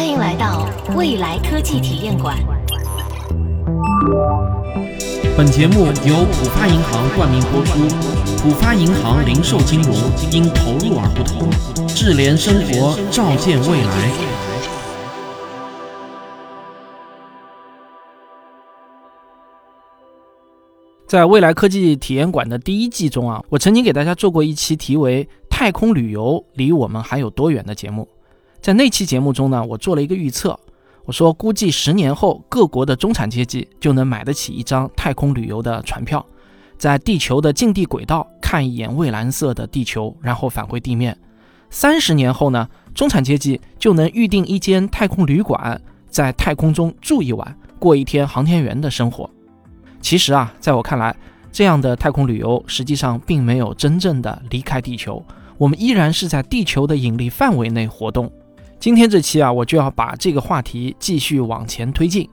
欢迎来到未来科技体验馆。本节目由浦发银行冠名播出。浦发银行零售金融因投入而不同，智联生活，照见未来。在未来科技体验馆的第一季中啊，我曾经给大家做过一期题为“太空旅游离我们还有多远”的节目。在那期节目中呢，我做了一个预测，我说估计十年后各国的中产阶级就能买得起一张太空旅游的船票，在地球的近地轨道看一眼蔚蓝色的地球，然后返回地面。三十年后呢，中产阶级就能预定一间太空旅馆，在太空中住一晚，过一天航天员的生活。其实啊，在我看来，这样的太空旅游实际上并没有真正的离开地球，我们依然是在地球的引力范围内活动。今天这期啊，我就要把这个话题继续往前推进。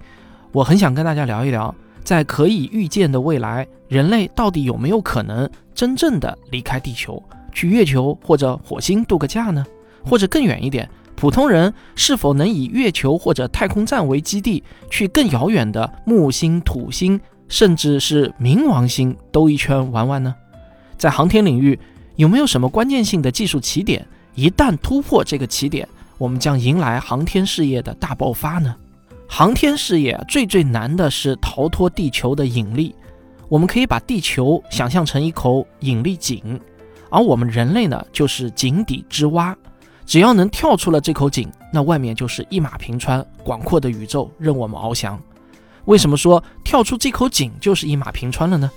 我很想跟大家聊一聊，在可以预见的未来，人类到底有没有可能真正的离开地球，去月球或者火星度个假呢？或者更远一点，普通人是否能以月球或者太空站为基地，去更遥远的木星、土星？甚至是冥王星兜一圈玩玩呢？在航天领域，有没有什么关键性的技术起点？一旦突破这个起点，我们将迎来航天事业的大爆发呢？航天事业最最难的是逃脱地球的引力。我们可以把地球想象成一口引力井，而我们人类呢，就是井底之蛙。只要能跳出了这口井，那外面就是一马平川，广阔的宇宙任我们翱翔。为什么说跳出这口井就是一马平川了呢？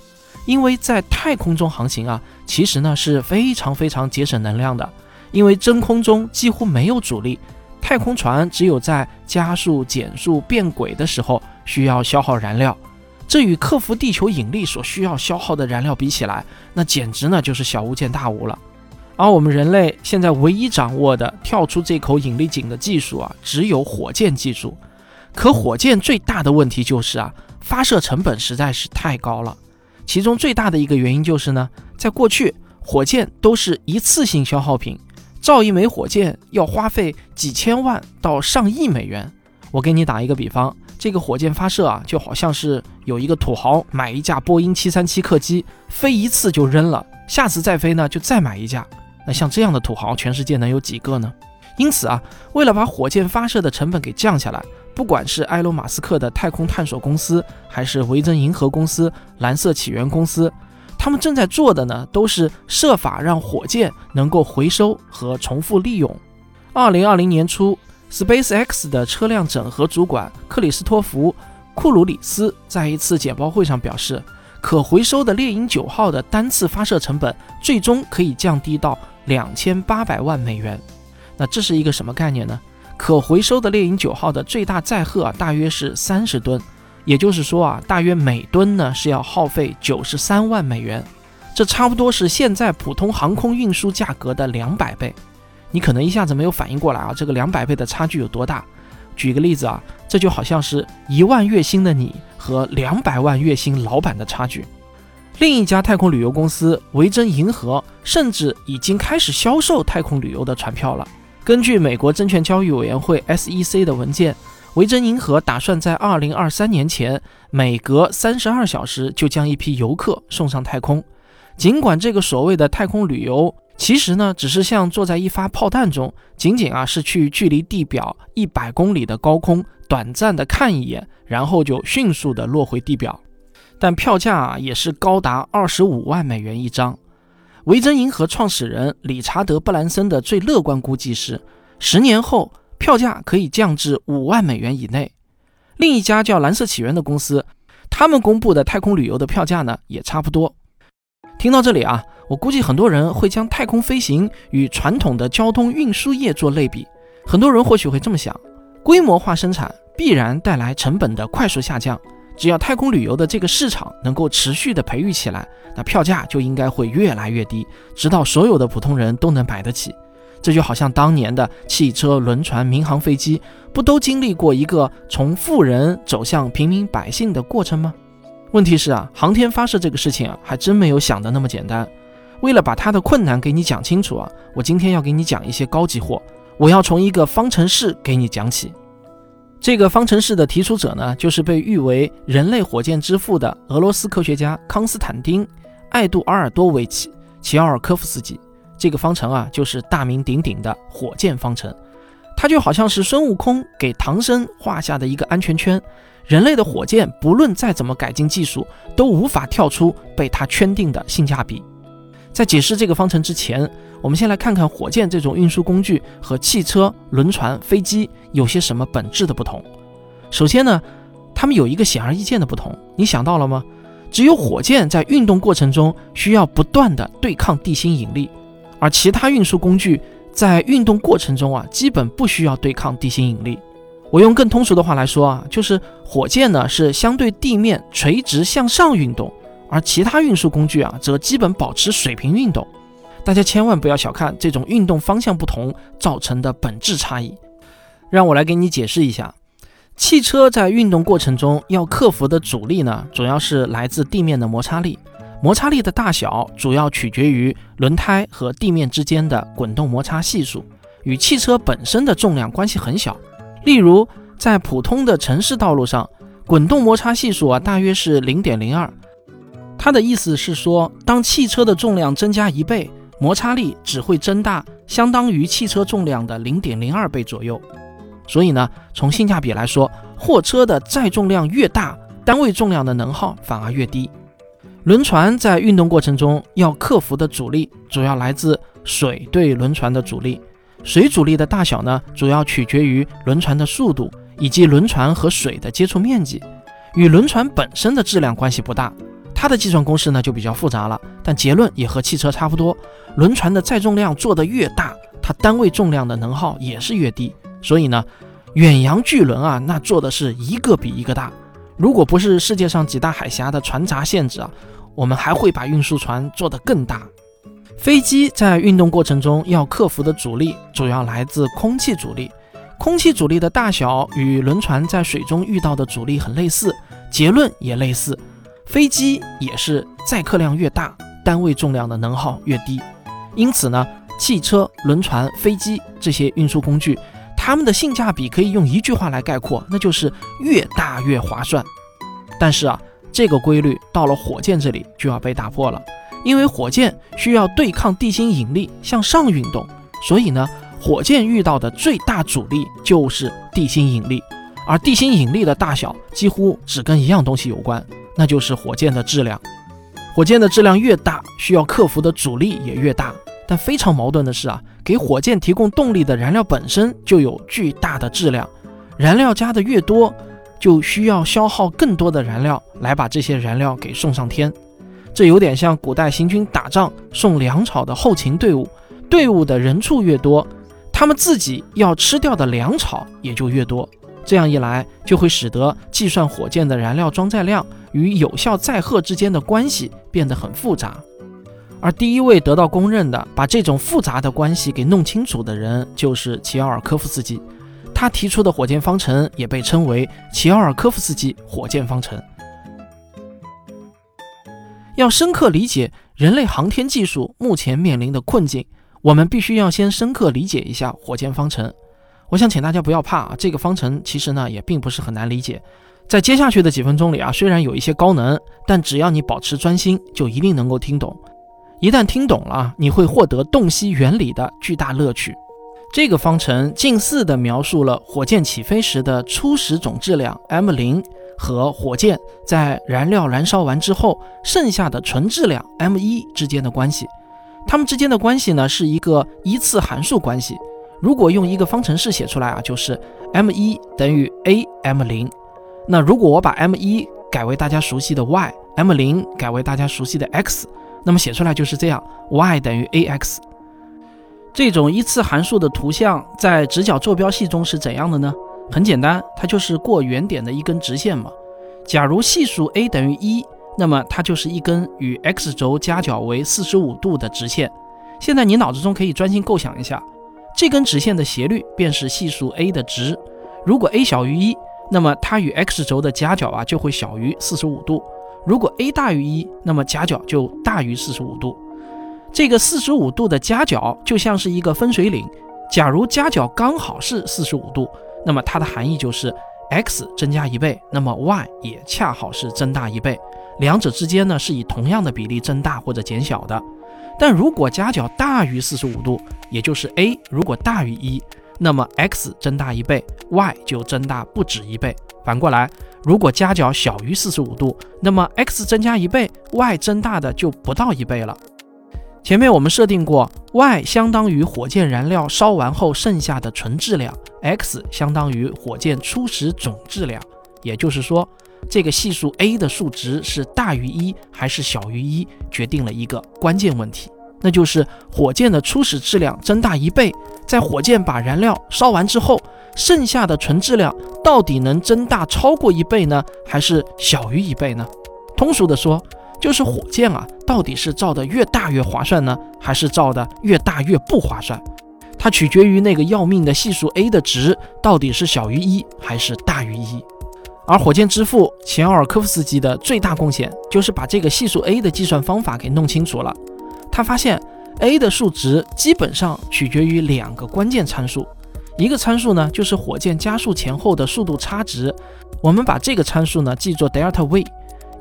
因为在太空中航行啊，其实呢是非常非常节省能量的，因为真空中几乎没有阻力，太空船只有在加速、减速、变轨的时候需要消耗燃料，这与克服地球引力所需要消耗的燃料比起来，那简直呢就是小巫见大巫了。而我们人类现在唯一掌握的跳出这口引力井的技术啊，只有火箭技术。可火箭最大的问题就是啊，发射成本实在是太高了。其中最大的一个原因就是呢，在过去火箭都是一次性消耗品，造一枚火箭要花费几千万到上亿美元。我给你打一个比方，这个火箭发射啊，就好像是有一个土豪买一架波音七三七客机，飞一次就扔了，下次再飞呢就再买一架。那像这样的土豪，全世界能有几个呢？因此啊，为了把火箭发射的成本给降下来。不管是埃隆·马斯克的太空探索公司，还是维珍银河公司、蓝色起源公司，他们正在做的呢，都是设法让火箭能够回收和重复利用。二零二零年初，SpaceX 的车辆整合主管克里斯托弗·库鲁里斯在一次简报会上表示，可回收的猎鹰九号的单次发射成本最终可以降低到两千八百万美元。那这是一个什么概念呢？可回收的猎鹰九号的最大载荷，大约是三十吨，也就是说啊，大约每吨呢是要耗费九十三万美元，这差不多是现在普通航空运输价格的两百倍。你可能一下子没有反应过来啊，这个两百倍的差距有多大？举个例子啊，这就好像是一万月薪的你和两百万月薪老板的差距。另一家太空旅游公司维珍银河甚至已经开始销售太空旅游的船票了。根据美国证券交易委员会 SEC 的文件，维珍银河打算在2023年前，每隔32小时就将一批游客送上太空。尽管这个所谓的太空旅游，其实呢，只是像坐在一发炮弹中，仅仅啊是去距离地表一百公里的高空短暂的看一眼，然后就迅速的落回地表，但票价啊也是高达二十五万美元一张。维珍银河创始人理查德·布兰森的最乐观估计是，十年后票价可以降至五万美元以内。另一家叫蓝色起源的公司，他们公布的太空旅游的票价呢也差不多。听到这里啊，我估计很多人会将太空飞行与传统的交通运输业做类比。很多人或许会这么想：规模化生产必然带来成本的快速下降。只要太空旅游的这个市场能够持续的培育起来，那票价就应该会越来越低，直到所有的普通人都能买得起。这就好像当年的汽车、轮船、民航飞机，不都经历过一个从富人走向平民百姓的过程吗？问题是啊，航天发射这个事情啊，还真没有想的那么简单。为了把它的困难给你讲清楚啊，我今天要给你讲一些高级货。我要从一个方程式给你讲起。这个方程式的提出者呢，就是被誉为人类火箭之父的俄罗斯科学家康斯坦丁·艾杜阿尔多维奇·齐奥尔科夫斯基。这个方程啊，就是大名鼎鼎的火箭方程。它就好像是孙悟空给唐僧画下的一个安全圈，人类的火箭不论再怎么改进技术，都无法跳出被它圈定的性价比。在解释这个方程之前，我们先来看看火箭这种运输工具和汽车、轮船、飞机有些什么本质的不同。首先呢，它们有一个显而易见的不同，你想到了吗？只有火箭在运动过程中需要不断的对抗地心引力，而其他运输工具在运动过程中啊，基本不需要对抗地心引力。我用更通俗的话来说啊，就是火箭呢是相对地面垂直向上运动，而其他运输工具啊则基本保持水平运动。大家千万不要小看这种运动方向不同造成的本质差异。让我来给你解释一下，汽车在运动过程中要克服的阻力呢，主要是来自地面的摩擦力。摩擦力的大小主要取决于轮胎和地面之间的滚动摩擦系数，与汽车本身的重量关系很小。例如，在普通的城市道路上，滚动摩擦系数啊大约是零点零二。它的意思是说，当汽车的重量增加一倍，摩擦力只会增大相当于汽车重量的零点零二倍左右。所以呢，从性价比来说，货车的载重量越大，单位重量的能耗反而越低。轮船在运动过程中要克服的阻力，主要来自水对轮船的阻力。水阻力的大小呢，主要取决于轮船的速度以及轮船和水的接触面积，与轮船本身的质量关系不大。它的计算公式呢就比较复杂了，但结论也和汽车差不多。轮船的载重量做得越大，它单位重量的能耗也是越低。所以呢，远洋巨轮啊，那做的是一个比一个大。如果不是世界上几大海峡的船闸限制啊，我们还会把运输船做得更大。飞机在运动过程中要克服的阻力，主要来自空气阻力。空气阻力的大小与轮船在水中遇到的阻力很类似，结论也类似。飞机也是载客量越大，单位重量的能耗越低。因此呢，汽车、轮船、飞机这些运输工具。它们的性价比可以用一句话来概括，那就是越大越划算。但是啊，这个规律到了火箭这里就要被打破了，因为火箭需要对抗地心引力向上运动，所以呢，火箭遇到的最大阻力就是地心引力，而地心引力的大小几乎只跟一样东西有关，那就是火箭的质量。火箭的质量越大，需要克服的阻力也越大。但非常矛盾的是啊，给火箭提供动力的燃料本身就有巨大的质量，燃料加的越多，就需要消耗更多的燃料来把这些燃料给送上天。这有点像古代行军打仗送粮草的后勤队伍，队伍的人数越多，他们自己要吃掉的粮草也就越多。这样一来，就会使得计算火箭的燃料装载量与有效载荷之间的关系变得很复杂。而第一位得到公认的把这种复杂的关系给弄清楚的人，就是齐奥尔科夫斯基。他提出的火箭方程也被称为齐奥尔科夫斯基火箭方程。要深刻理解人类航天技术目前面临的困境，我们必须要先深刻理解一下火箭方程。我想请大家不要怕啊，这个方程其实呢也并不是很难理解。在接下去的几分钟里啊，虽然有一些高能，但只要你保持专心，就一定能够听懂。一旦听懂了，你会获得洞悉原理的巨大乐趣。这个方程近似地描述了火箭起飞时的初始总质量 m 零和火箭在燃料燃烧完之后剩下的纯质量 m 一之间的关系。它们之间的关系呢是一个一次函数关系。如果用一个方程式写出来啊，就是 m 一等于 a m 零。那如果我把 m 一改为大家熟悉的 y，m 零改为大家熟悉的 x。那么写出来就是这样，y 等于 ax。这种一次函数的图像在直角坐标系中是怎样的呢？很简单，它就是过原点的一根直线嘛。假如系数 a 等于一，那么它就是一根与 x 轴夹角为四十五度的直线。现在你脑子中可以专心构想一下，这根直线的斜率便是系数 a 的值。如果 a 小于一，那么它与 x 轴的夹角啊就会小于四十五度。如果 a 大于一，那么夹角就大于四十五度。这个四十五度的夹角就像是一个分水岭。假如夹角刚好是四十五度，那么它的含义就是 x 增加一倍，那么 y 也恰好是增大一倍，两者之间呢是以同样的比例增大或者减小的。但如果夹角大于四十五度，也就是 a 如果大于一，那么 x 增大一倍，y 就增大不止一倍。反过来，如果夹角小于四十五度，那么 x 增加一倍，y 增大的就不到一倍了。前面我们设定过，y 相当于火箭燃料烧完后剩下的纯质量，x 相当于火箭初始总质量。也就是说，这个系数 a 的数值是大于一还是小于一，决定了一个关键问题，那就是火箭的初始质量增大一倍，在火箭把燃料烧完之后，剩下的纯质量到底能增大超过一倍呢，还是小于一倍呢？通俗的说，就是火箭啊，到底是造的越大越划算呢，还是造的越大越不划算？它取决于那个要命的系数 a 的值到底是小于一还是大于一。而火箭之父钱奥尔科夫斯基的最大贡献就是把这个系数 a 的计算方法给弄清楚了。他发现 a 的数值基本上取决于两个关键参数，一个参数呢就是火箭加速前后的速度差值，我们把这个参数呢记作 delta v。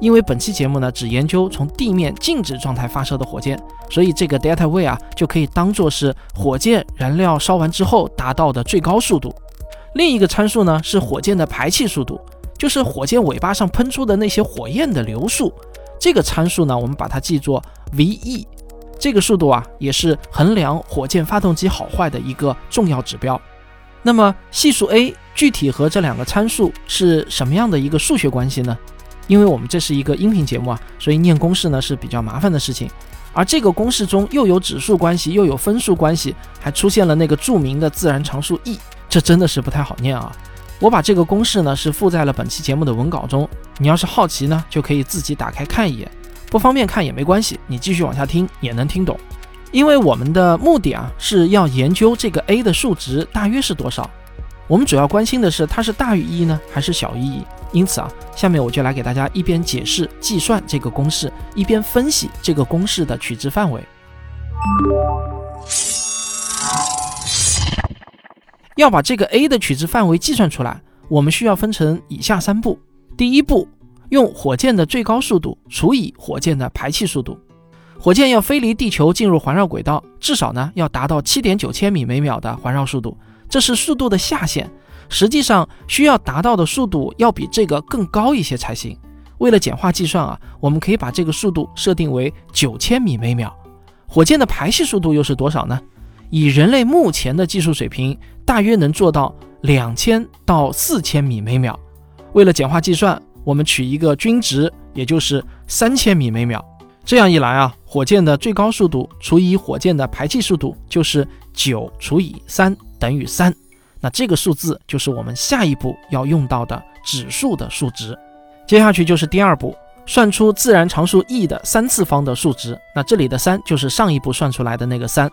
因为本期节目呢只研究从地面静止状态发射的火箭，所以这个 delta v 啊就可以当做是火箭燃料烧完之后达到的最高速度。另一个参数呢是火箭的排气速度，就是火箭尾巴上喷出的那些火焰的流速。这个参数呢我们把它记作 ve。这个速度啊也是衡量火箭发动机好坏的一个重要指标。那么系数 a 具体和这两个参数是什么样的一个数学关系呢？因为我们这是一个音频节目啊，所以念公式呢是比较麻烦的事情。而这个公式中又有指数关系，又有分数关系，还出现了那个著名的自然常数 e，这真的是不太好念啊。我把这个公式呢是附在了本期节目的文稿中，你要是好奇呢，就可以自己打开看一眼。不方便看也没关系，你继续往下听也能听懂。因为我们的目的啊是要研究这个 a 的数值大约是多少，我们主要关心的是它是大于一呢还是小于一。因此啊，下面我就来给大家一边解释计算这个公式，一边分析这个公式的取值范围。要把这个 a 的取值范围计算出来，我们需要分成以下三步。第一步，用火箭的最高速度除以火箭的排气速度。火箭要飞离地球进入环绕轨道，至少呢要达到七点九千米每秒的环绕速度，这是速度的下限。实际上需要达到的速度要比这个更高一些才行。为了简化计算啊，我们可以把这个速度设定为九千米每秒。火箭的排气速度又是多少呢？以人类目前的技术水平，大约能做到两千到四千米每秒。为了简化计算，我们取一个均值，也就是三千米每秒。这样一来啊，火箭的最高速度除以火箭的排气速度就是九除以三等于三。那这个数字就是我们下一步要用到的指数的数值。接下去就是第二步，算出自然常数 e 的三次方的数值。那这里的三就是上一步算出来的那个三。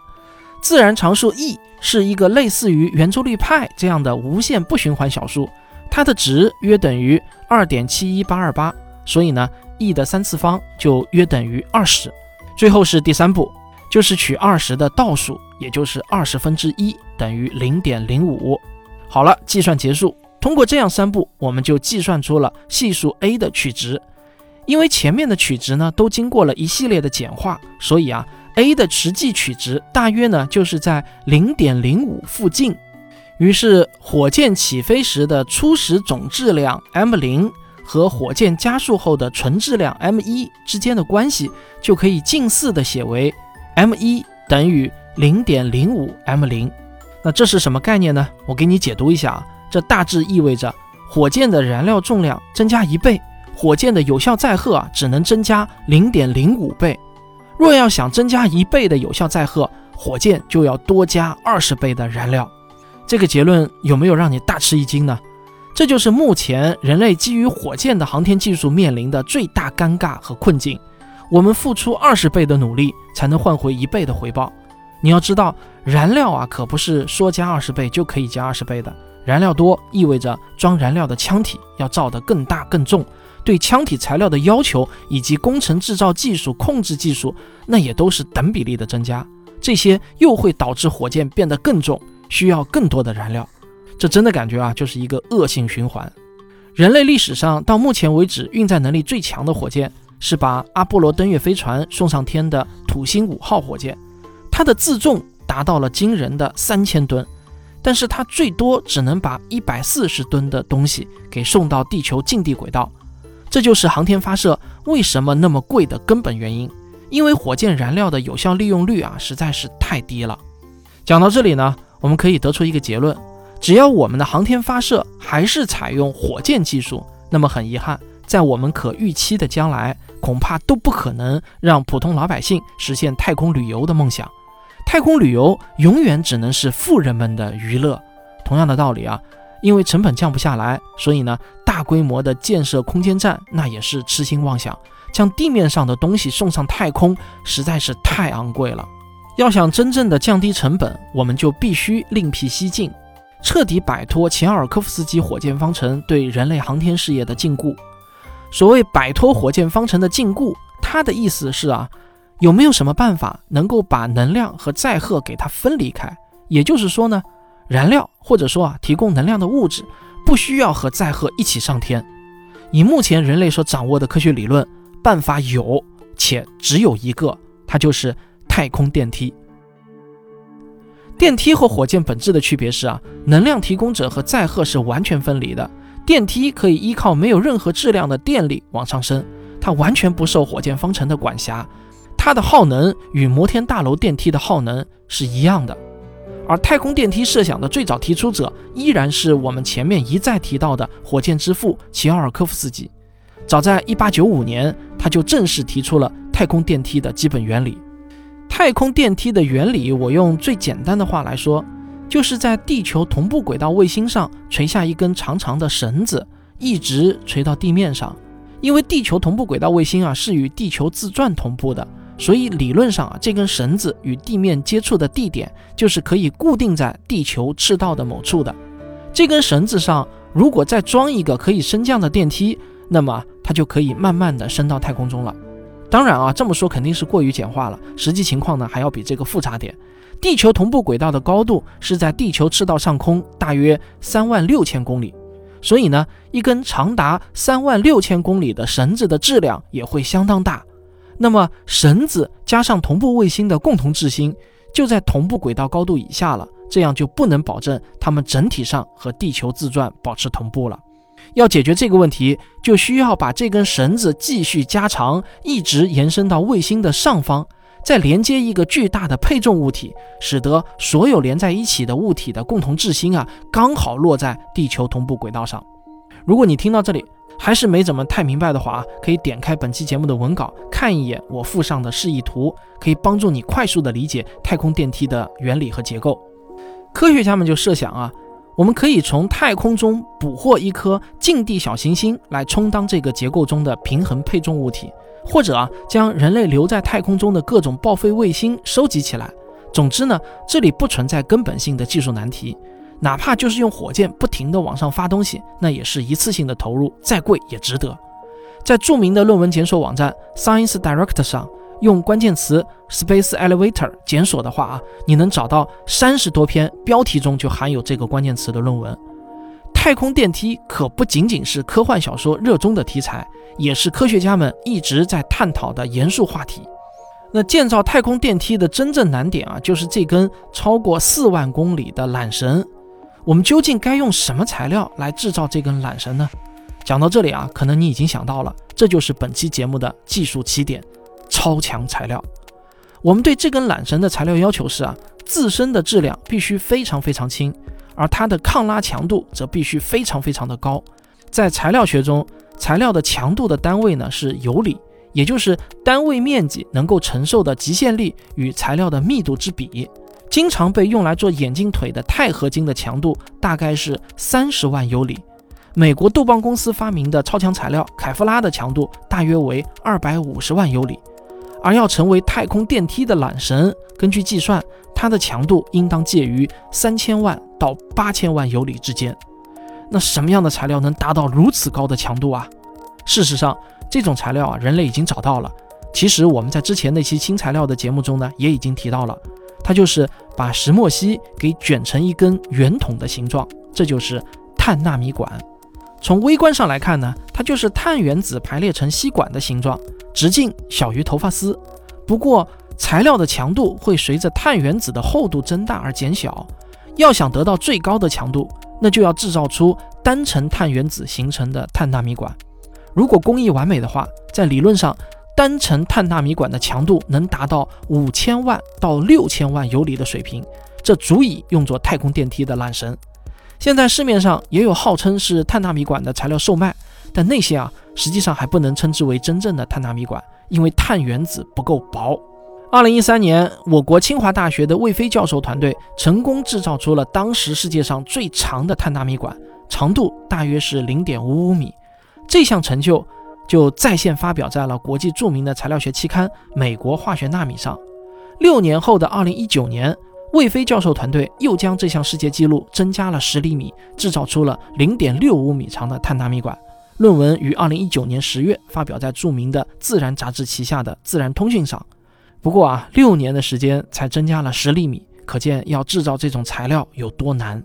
自然常数 e 是一个类似于圆周率派这样的无限不循环小数，它的值约等于二点七一八二八，所以呢，e 的三次方就约等于二十。最后是第三步，就是取二十的倒数。也就是二十分之一等于零点零五。好了，计算结束。通过这样三步，我们就计算出了系数 a 的取值。因为前面的取值呢都经过了一系列的简化，所以啊，a 的实际取值大约呢就是在零点零五附近。于是，火箭起飞时的初始总质量 m 零和火箭加速后的纯质量 m 一之间的关系，就可以近似的写为 m 一等于。零点零五 m 零，那这是什么概念呢？我给你解读一下啊，这大致意味着火箭的燃料重量增加一倍，火箭的有效载荷啊只能增加零点零五倍。若要想增加一倍的有效载荷，火箭就要多加二十倍的燃料。这个结论有没有让你大吃一惊呢？这就是目前人类基于火箭的航天技术面临的最大尴尬和困境。我们付出二十倍的努力，才能换回一倍的回报。你要知道，燃料啊，可不是说加二十倍就可以加二十倍的。燃料多意味着装燃料的枪体要造得更大更重，对枪体材料的要求以及工程制造技术、控制技术，那也都是等比例的增加。这些又会导致火箭变得更重，需要更多的燃料。这真的感觉啊，就是一个恶性循环。人类历史上到目前为止运载能力最强的火箭是把阿波罗登月飞船送上天的土星五号火箭，它的自重达到了惊人的三千吨，但是它最多只能把一百四十吨的东西给送到地球近地轨道。这就是航天发射为什么那么贵的根本原因，因为火箭燃料的有效利用率啊实在是太低了。讲到这里呢，我们可以得出一个结论：只要我们的航天发射还是采用火箭技术，那么很遗憾，在我们可预期的将来，恐怕都不可能让普通老百姓实现太空旅游的梦想。太空旅游永远只能是富人们的娱乐。同样的道理啊。因为成本降不下来，所以呢，大规模的建设空间站那也是痴心妄想。将地面上的东西送上太空实在是太昂贵了。要想真正的降低成本，我们就必须另辟蹊径，彻底摆脱钱尔科夫斯基火箭方程对人类航天事业的禁锢。所谓摆脱火箭方程的禁锢，它的意思是啊，有没有什么办法能够把能量和载荷给它分离开？也就是说呢？燃料或者说啊，提供能量的物质不需要和载荷一起上天。以目前人类所掌握的科学理论，办法有且只有一个，它就是太空电梯。电梯和火箭本质的区别是啊，能量提供者和载荷是完全分离的。电梯可以依靠没有任何质量的电力往上升，它完全不受火箭方程的管辖，它的耗能与摩天大楼电梯的耗能是一样的。而太空电梯设想的最早提出者依然是我们前面一再提到的火箭之父齐奥尔科夫斯基。早在1895年，他就正式提出了太空电梯的基本原理。太空电梯的原理，我用最简单的话来说，就是在地球同步轨道卫星上垂下一根长长的绳子，一直垂到地面上。因为地球同步轨道卫星啊是与地球自转同步的。所以理论上啊，这根绳子与地面接触的地点就是可以固定在地球赤道的某处的。这根绳子上如果再装一个可以升降的电梯，那么它就可以慢慢的升到太空中了。当然啊，这么说肯定是过于简化了，实际情况呢还要比这个复杂点。地球同步轨道的高度是在地球赤道上空大约三万六千公里，所以呢，一根长达三万六千公里的绳子的质量也会相当大。那么绳子加上同步卫星的共同质心就在同步轨道高度以下了，这样就不能保证它们整体上和地球自转保持同步了。要解决这个问题，就需要把这根绳子继续加长，一直延伸到卫星的上方，再连接一个巨大的配重物体，使得所有连在一起的物体的共同质心啊，刚好落在地球同步轨道上。如果你听到这里，还是没怎么太明白的话啊，可以点开本期节目的文稿看一眼我附上的示意图，可以帮助你快速的理解太空电梯的原理和结构。科学家们就设想啊，我们可以从太空中捕获一颗近地小行星来充当这个结构中的平衡配重物体，或者啊将人类留在太空中的各种报废卫星收集起来。总之呢，这里不存在根本性的技术难题。哪怕就是用火箭不停地往上发东西，那也是一次性的投入，再贵也值得。在著名的论文检索网站 Science Direct 上，用关键词 Space Elevator 检索的话啊，你能找到三十多篇标题中就含有这个关键词的论文。太空电梯可不仅仅是科幻小说热衷的题材，也是科学家们一直在探讨的严肃话题。那建造太空电梯的真正难点啊，就是这根超过四万公里的缆绳。我们究竟该用什么材料来制造这根缆绳呢？讲到这里啊，可能你已经想到了，这就是本期节目的技术起点——超强材料。我们对这根缆绳的材料要求是啊，自身的质量必须非常非常轻，而它的抗拉强度则必须非常非常的高。在材料学中，材料的强度的单位呢是有理，也就是单位面积能够承受的极限力与材料的密度之比。经常被用来做眼镜腿的钛合金的强度大概是三十万有里，美国杜邦公司发明的超强材料凯夫拉的强度大约为二百五十万有里，而要成为太空电梯的缆绳，根据计算，它的强度应当介于三千万到八千万尤里之间。那什么样的材料能达到如此高的强度啊？事实上，这种材料啊，人类已经找到了。其实我们在之前那期新材料的节目中呢，也已经提到了。它就是把石墨烯给卷成一根圆筒的形状，这就是碳纳米管。从微观上来看呢，它就是碳原子排列成吸管的形状，直径小于头发丝。不过，材料的强度会随着碳原子的厚度增大而减小。要想得到最高的强度，那就要制造出单层碳原子形成的碳纳米管。如果工艺完美的话，在理论上，单层碳纳米管的强度能达到五千万到六千万游离的水平，这足以用作太空电梯的缆绳。现在市面上也有号称是碳纳米管的材料售卖，但那些啊，实际上还不能称之为真正的碳纳米管，因为碳原子不够薄。二零一三年，我国清华大学的魏飞教授团队成功制造出了当时世界上最长的碳纳米管，长度大约是零点五五米。这项成就就在线发表在了国际著名的材料学期刊《美国化学纳米》上。六年后的二零一九年。魏飞教授团队又将这项世界纪录增加了十厘米，制造出了零点六五米长的碳纳米管。论文于二零一九年十月发表在著名的《自然》杂志旗下的《自然通讯》上。不过啊，六年的时间才增加了十厘米，可见要制造这种材料有多难。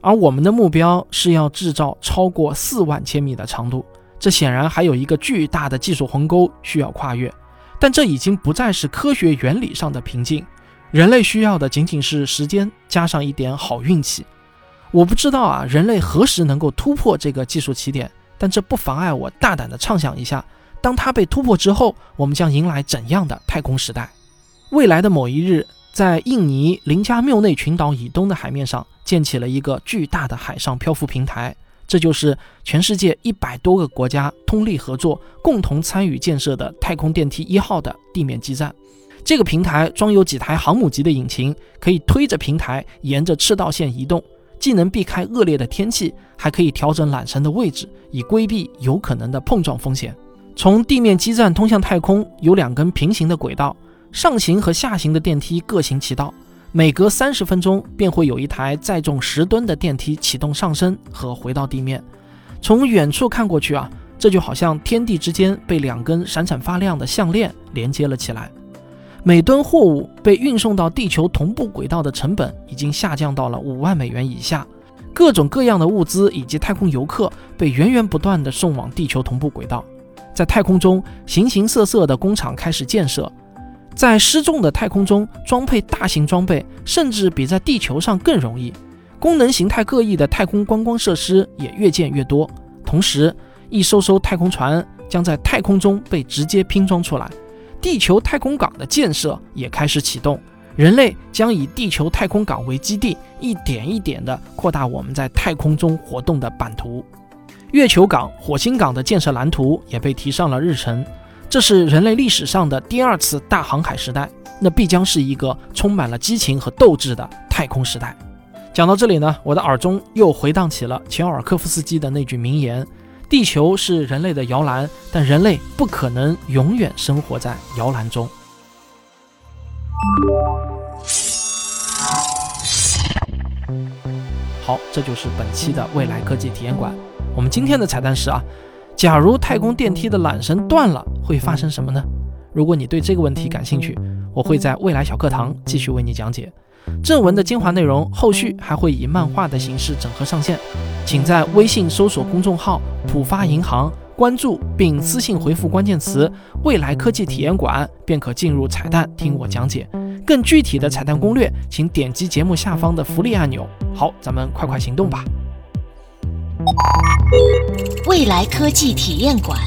而我们的目标是要制造超过四万千米的长度，这显然还有一个巨大的技术鸿沟需要跨越。但这已经不再是科学原理上的瓶颈。人类需要的仅仅是时间加上一点好运气。我不知道啊，人类何时能够突破这个技术起点，但这不妨碍我大胆地畅想一下：当它被突破之后，我们将迎来怎样的太空时代？未来的某一日，在印尼林加缪内群岛以东的海面上建起了一个巨大的海上漂浮平台，这就是全世界一百多个国家通力合作、共同参与建设的太空电梯一号的地面基站。这个平台装有几台航母级的引擎，可以推着平台沿着赤道线移动，既能避开恶劣的天气，还可以调整缆绳的位置，以规避有可能的碰撞风险。从地面基站通向太空有两根平行的轨道，上行和下行的电梯各行其道，每隔三十分钟便会有一台载重十吨的电梯启动上升和回到地面。从远处看过去啊，这就好像天地之间被两根闪闪发亮的项链连接了起来。每吨货物被运送到地球同步轨道的成本已经下降到了五万美元以下，各种各样的物资以及太空游客被源源不断地送往地球同步轨道。在太空中，形形色色的工厂开始建设，在失重的太空中装配大型装备，甚至比在地球上更容易。功能形态各异的太空观光设施也越建越多，同时，一艘艘太空船将在太空中被直接拼装出来。地球太空港的建设也开始启动，人类将以地球太空港为基地，一点一点地扩大我们在太空中活动的版图。月球港、火星港的建设蓝图也被提上了日程。这是人类历史上的第二次大航海时代，那必将是一个充满了激情和斗志的太空时代。讲到这里呢，我的耳中又回荡起了乔尔科夫斯基的那句名言。地球是人类的摇篮，但人类不可能永远生活在摇篮中。好，这就是本期的未来科技体验馆。我们今天的彩蛋是啊，假如太空电梯的缆绳断了，会发生什么呢？如果你对这个问题感兴趣，我会在未来小课堂继续为你讲解。正文的精华内容，后续还会以漫画的形式整合上线，请在微信搜索公众号“浦发银行”，关注并私信回复关键词“未来科技体验馆”，便可进入彩蛋听我讲解。更具体的彩蛋攻略，请点击节目下方的福利按钮。好，咱们快快行动吧！未来科技体验馆。